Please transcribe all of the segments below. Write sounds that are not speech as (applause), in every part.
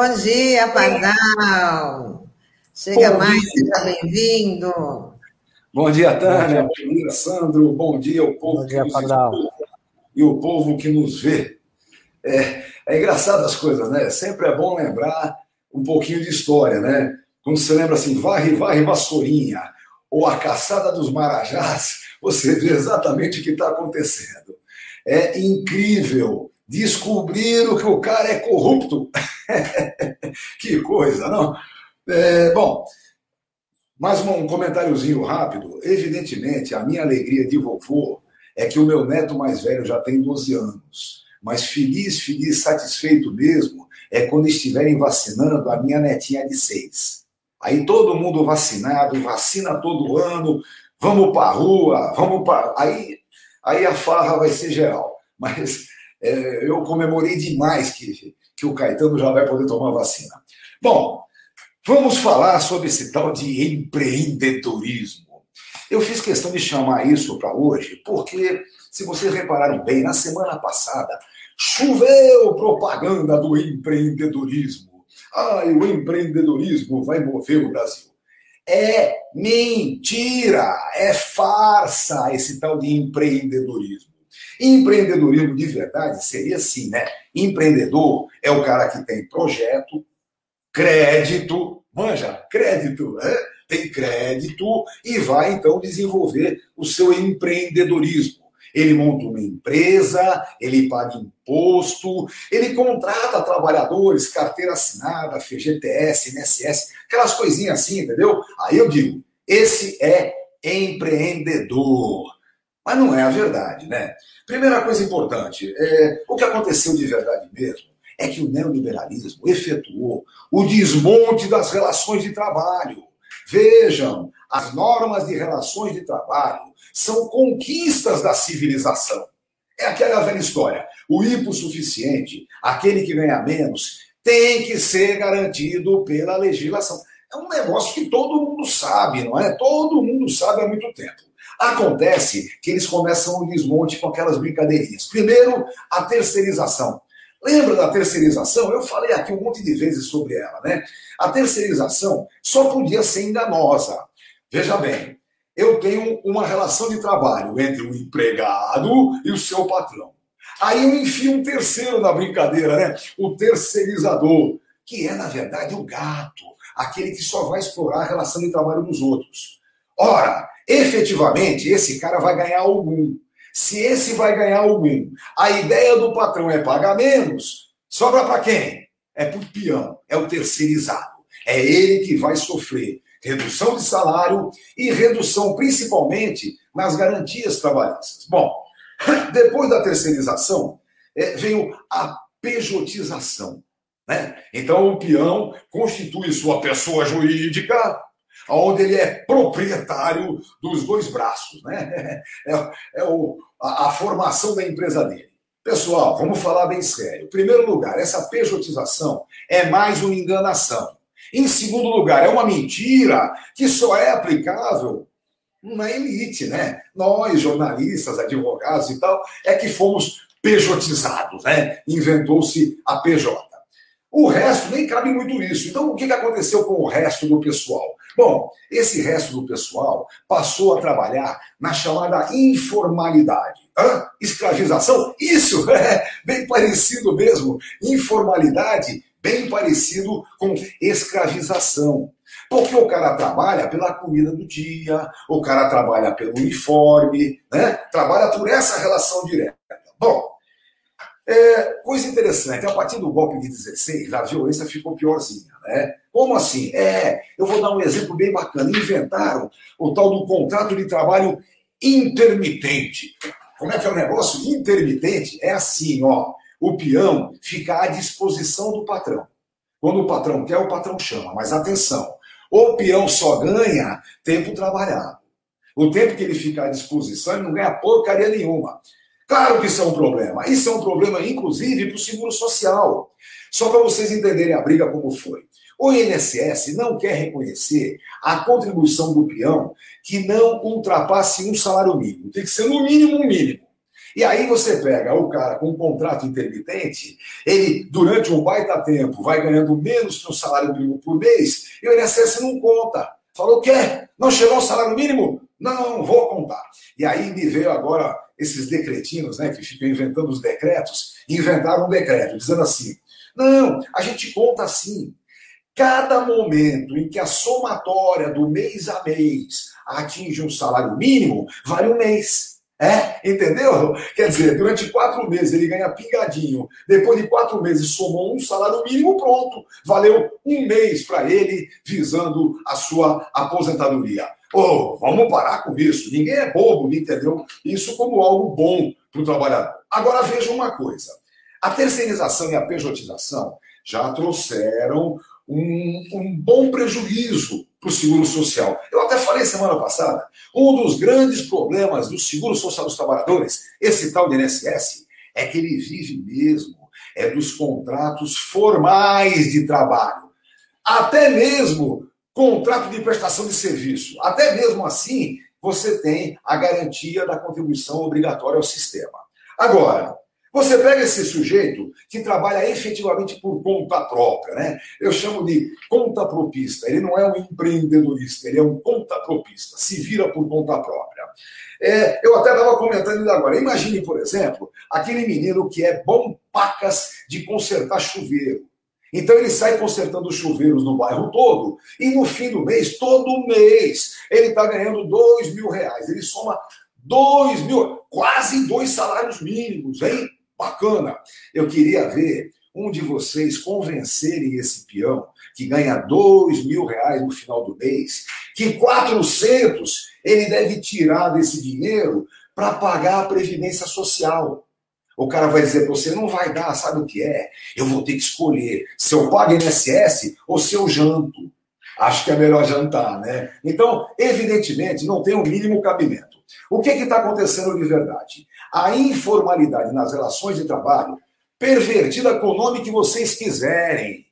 Bom dia, Pardal. Chega Bom mais, dia. seja bem-vindo. Bom dia, Tânia. Bom dia, Sandro. Bom dia ao povo Bom dia, que Pardal. e o povo que nos vê. É, é engraçado as coisas, né? Sempre é bom lembrar um pouquinho de história, né? Quando você lembra assim, varre, varre, vassourinha, ou a caçada dos marajás, (laughs) você vê exatamente o que está acontecendo. É incrível descobriram que o cara é corrupto. (laughs) que coisa, não? É, bom, mais um comentáriozinho rápido. Evidentemente, a minha alegria de vovô é que o meu neto mais velho já tem 12 anos. Mas feliz, feliz, satisfeito mesmo é quando estiverem vacinando a minha netinha de 6. Aí todo mundo vacinado, vacina todo ano, vamos para a rua, vamos para. Aí, aí a farra vai ser geral. Mas é, eu comemorei demais que, que o Caetano já vai poder tomar vacina. Bom, vamos falar sobre esse tal de empreendedorismo. Eu fiz questão de chamar isso para hoje, porque, se vocês repararam bem, na semana passada choveu propaganda do empreendedorismo. Ai, o empreendedorismo vai mover o Brasil. É mentira, é farsa esse tal de empreendedorismo. Empreendedorismo de verdade seria assim, né? Empreendedor é o cara que tem projeto, crédito, manja, crédito, né? tem crédito e vai então desenvolver o seu empreendedorismo. Ele monta uma empresa, ele paga imposto, ele contrata trabalhadores, carteira assinada, FGTS, INSS, aquelas coisinhas assim, entendeu? Aí eu digo, esse é empreendedor. Mas não é a verdade, né? Primeira coisa importante, é, o que aconteceu de verdade mesmo é que o neoliberalismo efetuou o desmonte das relações de trabalho. Vejam, as normas de relações de trabalho são conquistas da civilização. É aquela velha história. O hipossuficiente, aquele que ganha menos, tem que ser garantido pela legislação. É um negócio que todo mundo sabe, não é? Todo mundo sabe há muito tempo. Acontece que eles começam o desmonte com aquelas brincadeirinhas. Primeiro, a terceirização. Lembra da terceirização? Eu falei aqui um monte de vezes sobre ela, né? A terceirização só podia ser enganosa. Veja bem, eu tenho uma relação de trabalho entre o empregado e o seu patrão. Aí eu enfio um terceiro na brincadeira, né? O terceirizador, que é, na verdade, o gato, aquele que só vai explorar a relação de trabalho dos outros. Ora, efetivamente esse cara vai ganhar algum. Se esse vai ganhar algum, a ideia do patrão é pagar menos, sobra para quem? É para o peão, é o terceirizado. É ele que vai sofrer redução de salário e redução principalmente nas garantias trabalhistas. Bom, (laughs) depois da terceirização, é, veio a pejotização. Né? Então, o peão constitui sua pessoa jurídica, onde ele é proprietário dos dois braços, né? É, é o, a, a, formação da empresa dele. Pessoal, vamos falar bem sério. Em primeiro lugar, essa pejotização é mais uma enganação. Em segundo lugar, é uma mentira que só é aplicável na elite, né? Nós, jornalistas, advogados e tal, é que fomos pejotizados, né? Inventou-se a PJ. O resto nem cabe muito isso. Então, o que aconteceu com o resto do pessoal? Bom, esse resto do pessoal passou a trabalhar na chamada informalidade. Hã? Escravização? Isso, (laughs) é bem parecido mesmo. Informalidade, bem parecido com escravização. Porque o cara trabalha pela comida do dia, o cara trabalha pelo uniforme, né? trabalha por essa relação direta. Bom, é, coisa interessante, a partir do golpe de 16, a violência ficou piorzinha, né? Como assim? É, eu vou dar um exemplo bem bacana. Inventaram o tal do contrato de trabalho intermitente. Como é que é o negócio? Intermitente é assim, ó. O peão fica à disposição do patrão. Quando o patrão quer, o patrão chama. Mas atenção, o peão só ganha tempo trabalhado. O tempo que ele fica à disposição, ele não ganha porcaria nenhuma. Claro que isso é um problema. Isso é um problema, inclusive, para o seguro social. Só para vocês entenderem a briga como foi. O INSS não quer reconhecer a contribuição do peão que não ultrapasse um salário mínimo. Tem que ser no mínimo um mínimo. E aí você pega o cara com um contrato intermitente, ele, durante um baita tempo, vai ganhando menos que um salário mínimo por mês, e o INSS não conta. Falou, quê? Não chegou ao salário mínimo? Não, vou contar. E aí me veio agora esses decretinos, né, que ficam inventando os decretos, inventaram um decreto, dizendo assim, não, a gente conta assim, cada momento em que a somatória do mês a mês atinge um salário mínimo, vale um mês. É, entendeu? Quer dizer, durante quatro meses ele ganha pingadinho. Depois de quatro meses somou um salário mínimo, pronto. Valeu um mês para ele, visando a sua aposentadoria. Oh, vamos parar com isso. Ninguém é bobo, entendeu? Isso como algo bom para o trabalhador. Agora veja uma coisa: a terceirização e a pejotização já trouxeram um, um bom prejuízo para o seguro social. Eu até falei semana passada, um dos grandes problemas do seguro social dos trabalhadores, esse tal de INSS, é que ele vive mesmo é dos contratos formais de trabalho. Até mesmo contrato de prestação de serviço. Até mesmo assim, você tem a garantia da contribuição obrigatória ao sistema. Agora, você pega esse sujeito que trabalha efetivamente por conta própria, né? Eu chamo de conta propista. Ele não é um empreendedorista, ele é um conta propista, se vira por conta própria. É, eu até estava comentando agora. Imagine, por exemplo, aquele menino que é bom pacas de consertar chuveiro. Então ele sai consertando os chuveiros no bairro todo e no fim do mês, todo mês, ele está ganhando dois mil reais. Ele soma dois mil, quase dois salários mínimos, hein? Bacana. Eu queria ver um de vocês convencerem esse peão que ganha dois mil reais no final do mês, que 400 ele deve tirar desse dinheiro para pagar a previdência social. O cara vai dizer para você, não vai dar, sabe o que é? Eu vou ter que escolher se eu pago INSS ou se eu janto. Acho que é melhor jantar, né? Então, evidentemente, não tem o um mínimo cabimento. O que está acontecendo de verdade? A informalidade nas relações de trabalho, pervertida com o nome que vocês quiserem,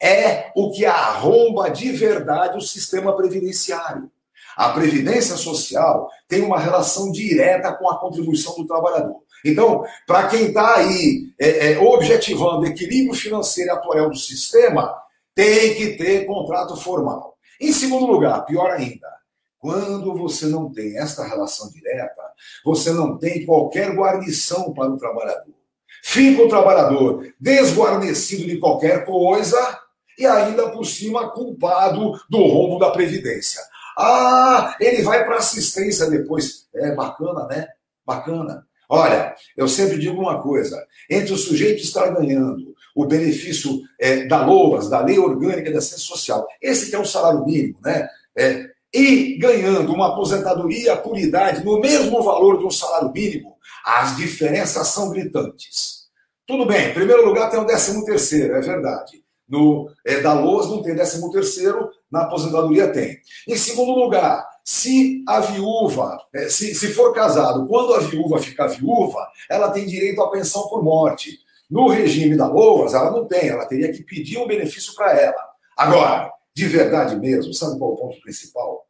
é o que arromba de verdade o sistema previdenciário. A previdência social tem uma relação direta com a contribuição do trabalhador. Então, para quem está aí é, é, objetivando equilíbrio financeiro e atuarial do sistema, tem que ter contrato formal. Em segundo lugar, pior ainda, quando você não tem esta relação direta, você não tem qualquer guarnição para o trabalhador. Fica o trabalhador desguarnecido de qualquer coisa e ainda por cima culpado do rombo da Previdência. Ah, ele vai para assistência depois. É bacana, né? Bacana. Olha, eu sempre digo uma coisa: entre o sujeito estar ganhando o benefício é, da LOAS, da Lei Orgânica de Assistência Social, esse que é o salário mínimo, né? É, e ganhando uma aposentadoria por idade no mesmo valor de um salário mínimo, as diferenças são gritantes. Tudo bem, em primeiro lugar tem o 13 terceiro, é verdade. No, é, da LOAS não tem 13 terceiro, na aposentadoria tem. Em segundo lugar, se a viúva, é, se, se for casado, quando a viúva ficar viúva, ela tem direito à pensão por morte. No regime da LOAS, ela não tem, ela teria que pedir um benefício para ela. Agora, de verdade mesmo, sabe qual é o ponto principal?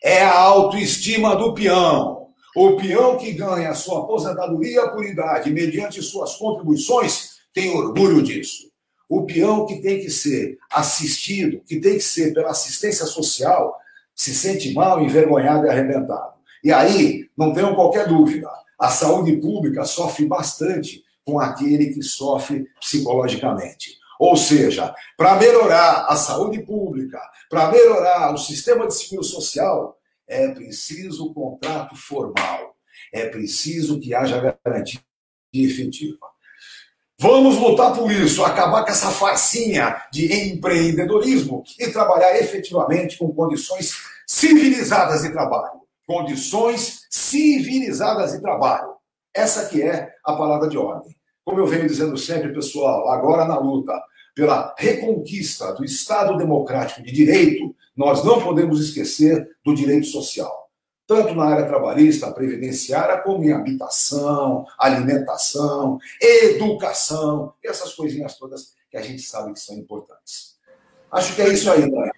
É a autoestima do peão. O peão que ganha a sua aposentadoria por idade mediante suas contribuições tem orgulho disso. O peão que tem que ser assistido, que tem que ser pela assistência social, se sente mal, envergonhado e arrebentado. E aí, não tenham qualquer dúvida, a saúde pública sofre bastante com aquele que sofre psicologicamente. Ou seja, para melhorar a saúde pública, para melhorar o sistema de seguro social, é preciso contrato formal, é preciso que haja garantia efetiva. Vamos lutar por isso, acabar com essa farcinha de empreendedorismo e trabalhar efetivamente com condições civilizadas de trabalho. Condições civilizadas de trabalho. Essa que é a palavra de ordem. Como eu venho dizendo sempre, pessoal, agora na luta pela reconquista do Estado democrático de direito, nós não podemos esquecer do direito social. Tanto na área trabalhista, previdenciária, como em habitação, alimentação, educação, essas coisinhas todas que a gente sabe que são importantes. Acho que é isso aí, Dani.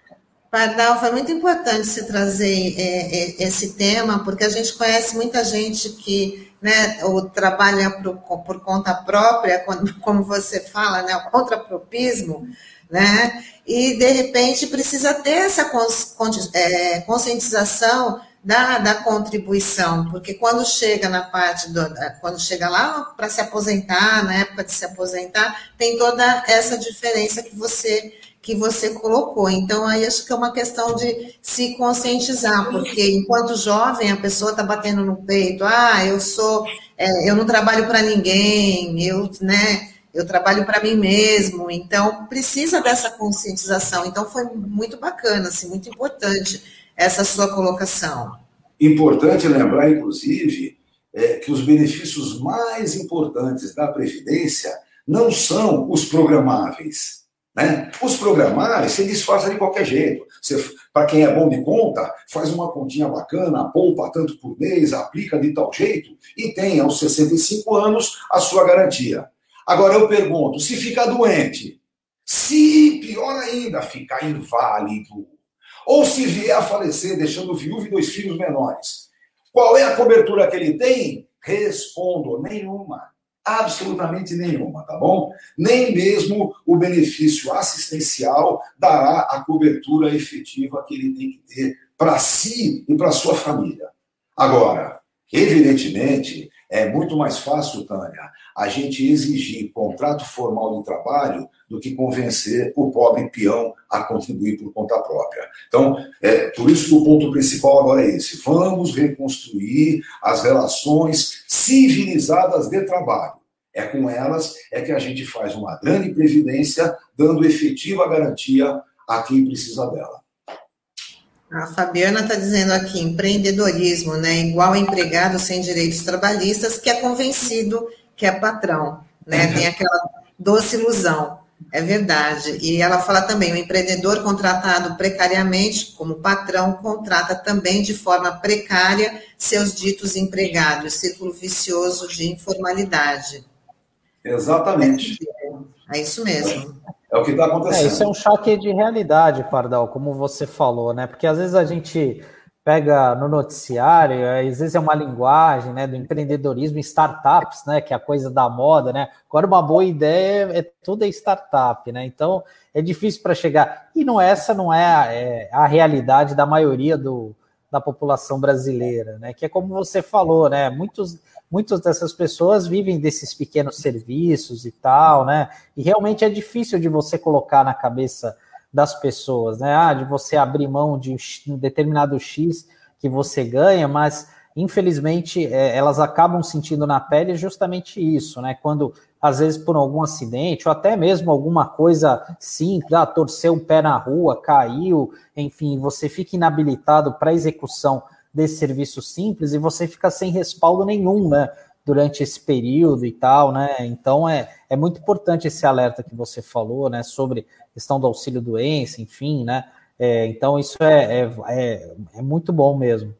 Pardal, foi muito importante você trazer é, é, esse tema, porque a gente conhece muita gente que né, ou trabalha por, por conta própria, (laughs) como você fala, né, o contrapropismo, né, e de repente precisa ter essa é, conscientização da, da contribuição, porque quando chega na parte do, quando chega lá para se aposentar, na época de se aposentar, tem toda essa diferença que você que você colocou. Então, aí acho que é uma questão de se conscientizar, porque enquanto jovem a pessoa está batendo no peito, ah, eu sou, é, eu não trabalho para ninguém, eu, né, eu trabalho para mim mesmo. Então, precisa dessa conscientização. Então, foi muito bacana, assim, muito importante essa sua colocação. Importante lembrar, inclusive, é, que os benefícios mais importantes da Previdência não são os programáveis. Né? Os programáveis se disfarça de qualquer jeito. Para quem é bom de conta, faz uma continha bacana, poupa tanto por mês, aplica de tal jeito e tem aos 65 anos a sua garantia. Agora eu pergunto: se ficar doente, se pior ainda, ficar inválido, ou se vier a falecer deixando viúvo e dois filhos menores. Qual é a cobertura que ele tem? Respondo, nenhuma. Absolutamente nenhuma, tá bom? Nem mesmo o benefício assistencial dará a cobertura efetiva que ele tem que ter para si e para sua família. Agora, evidentemente, é muito mais fácil, Tânia, a gente exigir contrato formal de trabalho do que convencer o pobre peão a contribuir por conta própria. Então, é por isso que o ponto principal agora é esse: vamos reconstruir as relações civilizadas de trabalho. É com elas é que a gente faz uma grande previdência, dando efetiva garantia a quem precisa dela. A Fabiana está dizendo aqui, empreendedorismo, né? Igual empregado sem direitos trabalhistas, que é convencido que é patrão, né? Uhum. Tem aquela doce ilusão. É verdade. E ela fala também: o empreendedor contratado precariamente, como patrão, contrata também de forma precária seus ditos empregados, círculo vicioso de informalidade. Exatamente. É isso mesmo. É o que está acontecendo. É, isso é um choque de realidade, Pardal, como você falou, né? Porque às vezes a gente pega no noticiário, às vezes é uma linguagem, né, do empreendedorismo, startups, né, que é a coisa da moda, né? Agora uma boa ideia é tudo é startup, né? Então é difícil para chegar. E não essa não é a, é a realidade da maioria do, da população brasileira, né? Que é como você falou, né? Muitos muitas dessas pessoas vivem desses pequenos serviços e tal, né? E realmente é difícil de você colocar na cabeça das pessoas, né? Ah, de você abrir mão de um determinado X que você ganha, mas infelizmente é, elas acabam sentindo na pele justamente isso, né? Quando às vezes por algum acidente ou até mesmo alguma coisa simples, ah, torceu um pé na rua, caiu, enfim, você fica inabilitado para execução desse serviço simples e você fica sem respaldo nenhum, né? Durante esse período e tal, né? Então é, é muito importante esse alerta que você falou, né? Sobre questão do auxílio doença, enfim, né? É, então isso é, é, é, é, muito bom mesmo.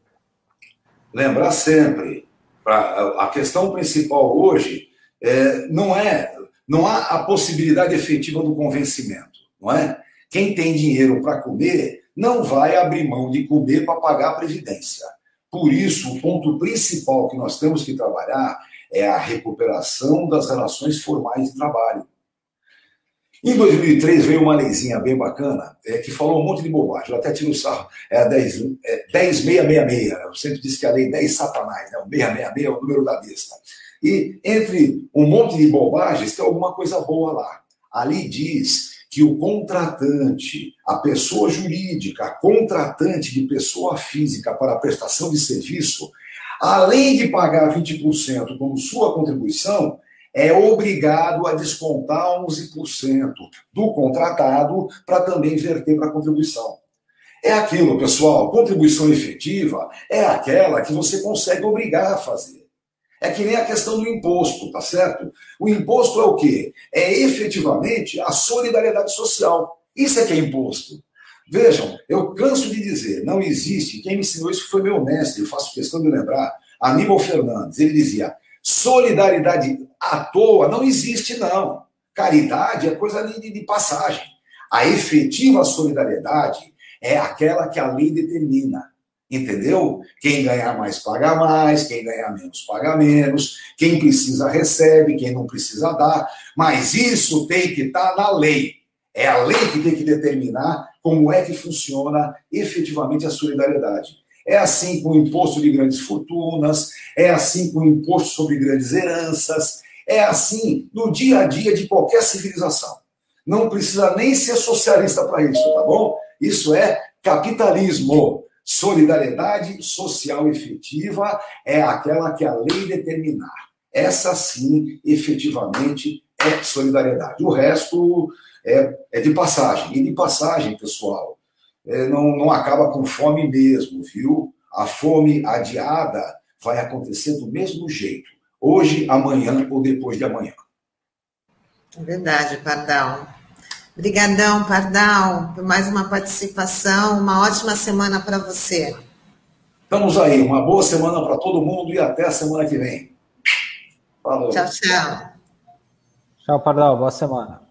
Lembrar sempre, pra, a questão principal hoje é, não é não há a possibilidade efetiva do convencimento, não é? Quem tem dinheiro para comer não vai abrir mão de comer para pagar a previdência. Por isso, o ponto principal que nós temos que trabalhar é a recuperação das relações formais de trabalho. Em 2003 veio uma leizinha bem bacana é, que falou um monte de bobagem. Eu até tiro o sarro. É a 10, é, 10666. Eu sempre disse que a lei 10 satanás, né? o 666 é o número da besta. E entre um monte de bobagens tem alguma coisa boa lá. Ali diz que o contratante, a pessoa jurídica, a contratante de pessoa física para a prestação de serviço, além de pagar 20% como sua contribuição, é obrigado a descontar 11% do contratado para também verter para a contribuição. É aquilo, pessoal, contribuição efetiva é aquela que você consegue obrigar a fazer. É que nem a questão do imposto, tá certo? O imposto é o quê? É efetivamente a solidariedade social. Isso é que é imposto. Vejam, eu canso de dizer, não existe, quem me ensinou isso foi meu mestre, eu faço questão de lembrar, Aníbal Fernandes. Ele dizia: solidariedade à toa não existe, não. Caridade é coisa de, de passagem. A efetiva solidariedade é aquela que a lei determina. Entendeu? Quem ganhar mais paga mais, quem ganhar menos paga menos, quem precisa recebe, quem não precisa dá. Mas isso tem que estar tá na lei. É a lei que tem que determinar como é que funciona efetivamente a solidariedade. É assim com o imposto de grandes fortunas, é assim com o imposto sobre grandes heranças, é assim no dia a dia de qualquer civilização. Não precisa nem ser socialista para isso, tá bom? Isso é capitalismo. Solidariedade social efetiva é aquela que a lei determinar. Essa sim, efetivamente, é solidariedade. O resto é, é de passagem. E de passagem, pessoal, é, não, não acaba com fome mesmo, viu? A fome adiada vai acontecer do mesmo jeito. Hoje, amanhã ou depois de amanhã. É verdade, Pardal. Obrigadão, Pardal, por mais uma participação. Uma ótima semana para você. Estamos aí. Uma boa semana para todo mundo e até a semana que vem. Falou. Tchau, tchau. Tchau, Pardal. Boa semana.